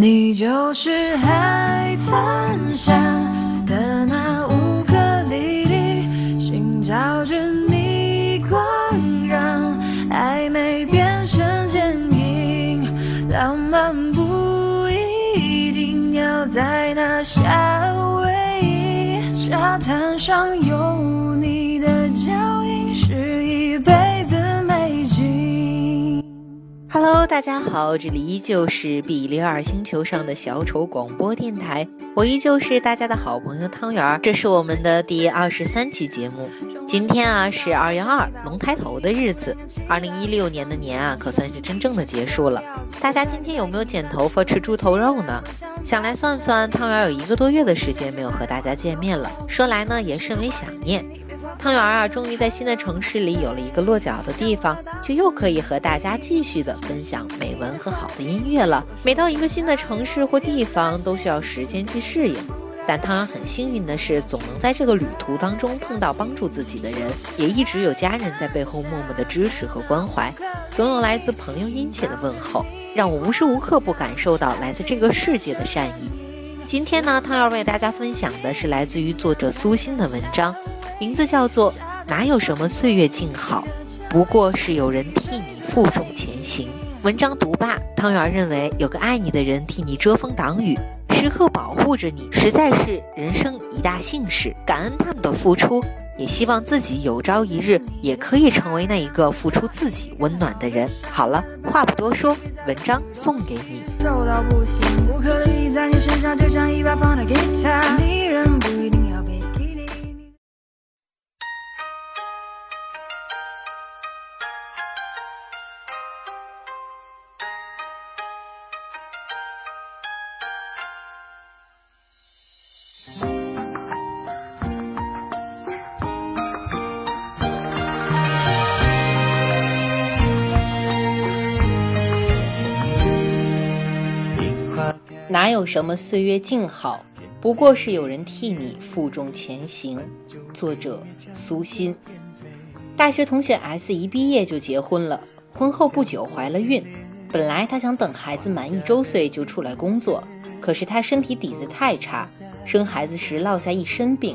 你就是海滩下的那乌克丽丽，寻找着你光，让暧昧变成坚硬。浪漫不一定要在那夏威夷，沙滩上有你的 Hello，大家好，这里依旧是比利二星球上的小丑广播电台，我依旧是大家的好朋友汤圆儿，这是我们的第二十三期节目。今天啊是二月二龙抬头的日子，二零一六年的年啊可算是真正的结束了。大家今天有没有剪头发吃猪头肉呢？想来算算，汤圆儿有一个多月的时间没有和大家见面了，说来呢也甚为想念。汤圆儿啊，终于在新的城市里有了一个落脚的地方，就又可以和大家继续的分享美文和好的音乐了。每到一个新的城市或地方，都需要时间去适应。但汤圆很幸运的是，总能在这个旅途当中碰到帮助自己的人，也一直有家人在背后默默的支持和关怀，总有来自朋友殷切的问候，让我无时无刻不感受到来自这个世界的善意。今天呢，汤圆为大家分享的是来自于作者苏欣的文章。名字叫做《哪有什么岁月静好，不过是有人替你负重前行》。文章读罢，汤圆认为有个爱你的人替你遮风挡雨，时刻保护着你，实在是人生一大幸事。感恩他们的付出，也希望自己有朝一日也可以成为那一个付出自己温暖的人。好了，话不多说，文章送给你。瘦到不行，乌克丽丽在你身上就像一把放的吉他，哪有什么岁月静好，不过是有人替你负重前行。作者苏欣。大学同学 S 一毕业就结婚了，婚后不久怀了孕。本来她想等孩子满一周岁就出来工作，可是她身体底子太差，生孩子时落下一身病。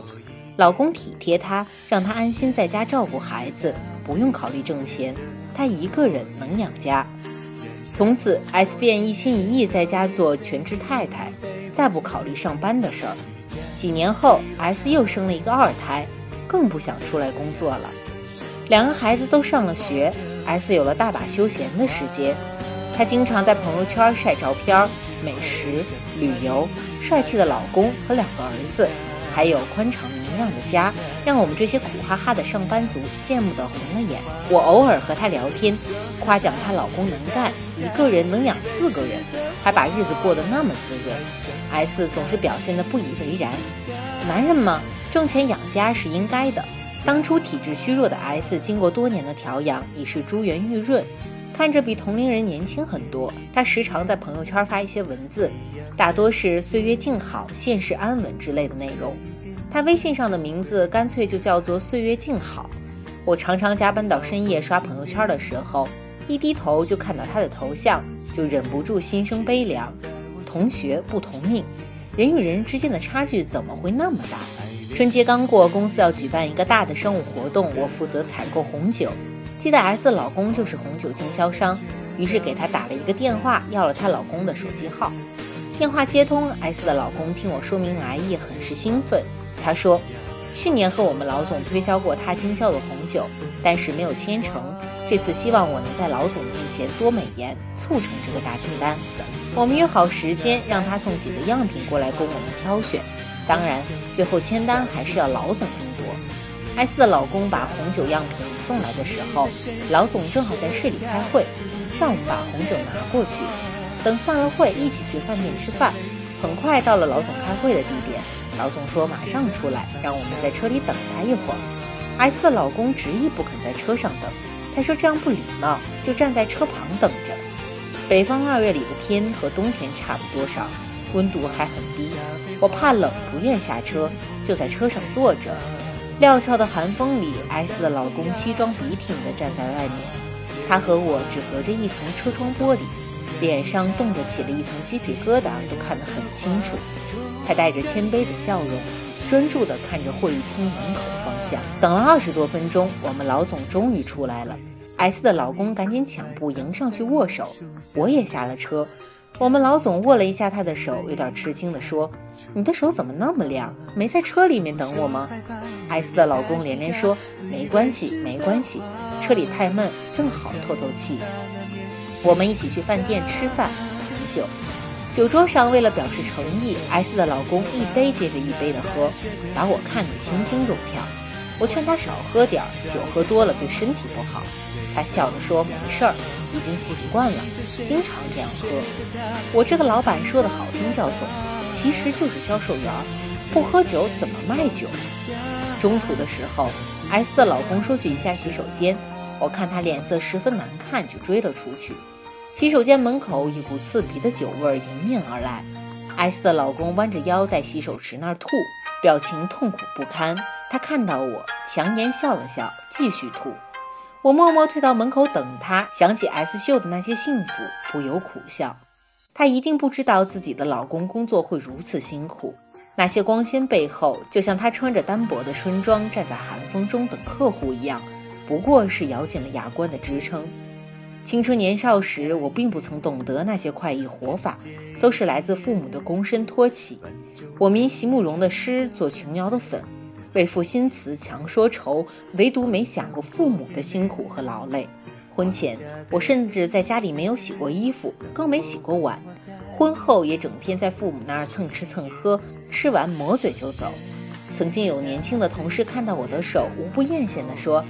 老公体贴她，让她安心在家照顾孩子，不用考虑挣钱，她一个人能养家。从此，S 便一心一意在家做全职太太，再不考虑上班的事儿。几年后，S 又生了一个二胎，更不想出来工作了。两个孩子都上了学，S 有了大把休闲的时间。她经常在朋友圈晒照片、美食、旅游、帅气的老公和两个儿子，还有宽敞明亮的家，让我们这些苦哈哈的上班族羡慕得红了眼。我偶尔和她聊天。夸奖她老公能干，一个人能养四个人，还把日子过得那么滋润。S 总是表现得不以为然。男人嘛，挣钱养家是应该的。当初体质虚弱的 S，经过多年的调养，已是珠圆玉润，看着比同龄人年轻很多。他时常在朋友圈发一些文字，大多是“岁月静好，现世安稳”之类的内容。他微信上的名字干脆就叫做“岁月静好”。我常常加班到深夜刷朋友圈的时候。一低头就看到他的头像，就忍不住心生悲凉。同学不同命，人与人之间的差距怎么会那么大？春节刚过，公司要举办一个大的商务活动，我负责采购红酒。记得 S 的老公就是红酒经销商，于是给他打了一个电话，要了她老公的手机号。电话接通，S 的老公听我说明来意，很是兴奋。他说，去年和我们老总推销过他经销的红酒，但是没有签成。这次希望我能在老总面前多美言，促成这个大订单。我们约好时间，让他送几个样品过来供我们挑选。当然，最后签单还是要老总定夺。艾斯的老公把红酒样品送来的时候，老总正好在市里开会，让我们把红酒拿过去。等散了会，一起去饭店吃饭。很快到了老总开会的地点，老总说马上出来，让我们在车里等他一会儿。艾斯的老公执意不肯在车上等。他说这样不礼貌，就站在车旁等着。北方二月里的天和冬天差不多少，温度还很低。我怕冷，不愿下车，就在车上坐着。料峭的寒风里，艾斯的老公西装笔挺地站在外面，他和我只隔着一层车窗玻璃，脸上冻得起了一层鸡皮疙瘩，都看得很清楚。他带着谦卑的笑容，专注地看着会议厅门口方向。等了二十多分钟，我们老总终于出来了。S 的老公赶紧抢步迎上去握手，我也下了车。我们老总握了一下他的手，有点吃惊地说：“你的手怎么那么凉？没在车里面等我吗？”S 的老公连连说：“没关系，没关系，车里太闷，正好透透气。”我们一起去饭店吃饭、品酒。酒桌上，为了表示诚意，S 的老公一杯接着一杯的喝，把我看得心惊肉跳。我劝他少喝点儿，酒喝多了对身体不好。他笑着说：“没事儿，已经习惯了，经常这样喝。”我这个老板说的好听叫总，其实就是销售员，不喝酒怎么卖酒？中途的时候，S 的老公说去一下洗手间，我看他脸色十分难看，就追了出去。洗手间门口，一股刺鼻的酒味迎面而来。S 的老公弯着腰在洗手池那儿吐，表情痛苦不堪。他看到我，强颜笑了笑，继续吐。我默默退到门口等他，想起 S 秀的那些幸福，不由苦笑。她一定不知道自己的老公工作会如此辛苦，那些光鲜背后，就像他穿着单薄的春装站在寒风中等客户一样，不过是咬紧了牙关的支撑。青春年少时，我并不曾懂得那些快意活法，都是来自父母的躬身托起。我迷席慕容的诗，做琼瑶的粉，为赋新词强说愁，唯独没想过父母的辛苦和劳累。婚前，我甚至在家里没有洗过衣服，更没洗过碗；婚后也整天在父母那儿蹭吃蹭喝，吃完抹嘴就走。曾经有年轻的同事看到我的手，无不艳羡地说。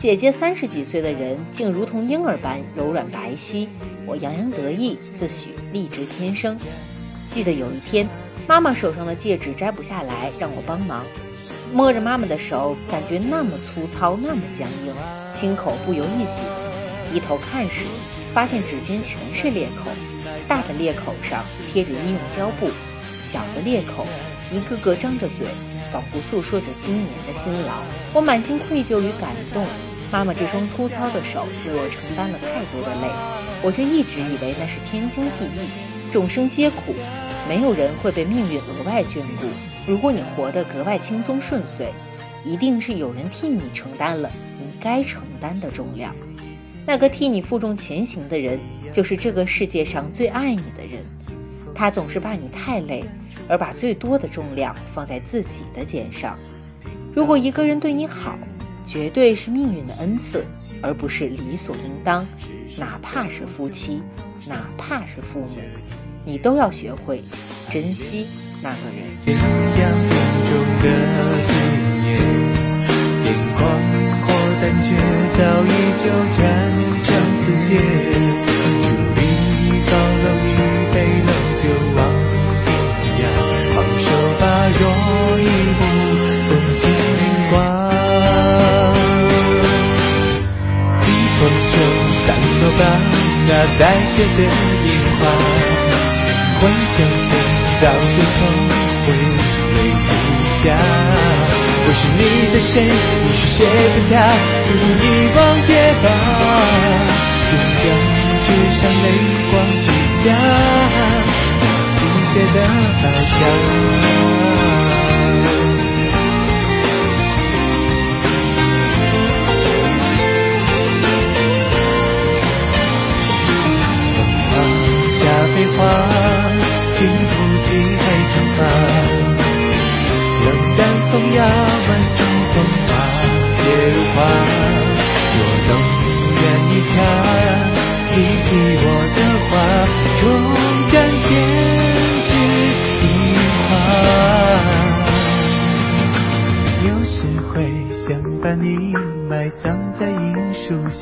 姐姐三十几岁的人，竟如同婴儿般柔软白皙。我洋洋得意，自诩丽质天生。记得有一天，妈妈手上的戒指摘不下来，让我帮忙。摸着妈妈的手，感觉那么粗糙，那么僵硬，心口不由一紧。低头看时，发现指尖全是裂口，大的裂口上贴着医用胶布，小的裂口一个个张着嘴，仿佛诉说着今年的辛劳。我满心愧疚与感动。妈妈这双粗糙的手为我承担了太多的累，我却一直以为那是天经地义。众生皆苦，没有人会被命运额外眷顾。如果你活得格外轻松顺遂，一定是有人替你承担了你该承担的重量。那个替你负重前行的人，就是这个世界上最爱你的人。他总是怕你太累，而把最多的重量放在自己的肩上。如果一个人对你好，绝对是命运的恩赐，而不是理所应当。哪怕是夫妻，哪怕是父母，你都要学会珍惜那个人。那带雪的樱花，幻想着到最后会泪如下。我是你的谁？你是谁的他？如同一望别吧，心中只想泪光之下，倾斜的白墙。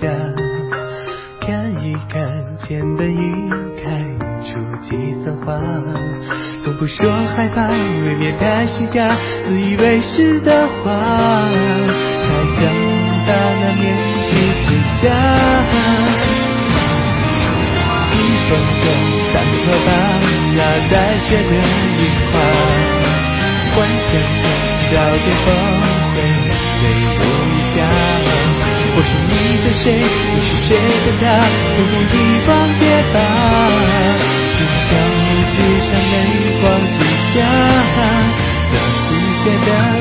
下，看一看前辈已开出几色花。从不说害怕，未免太虚假，自以为是的话，太想把那面具撕下。清风中，三朵花，那带血的樱花，幻想中，刀剑锋回泪落。我是你的谁？你是谁的他？不匆一晃，别吧。纸条遗失在泪光之下，等雨歇的。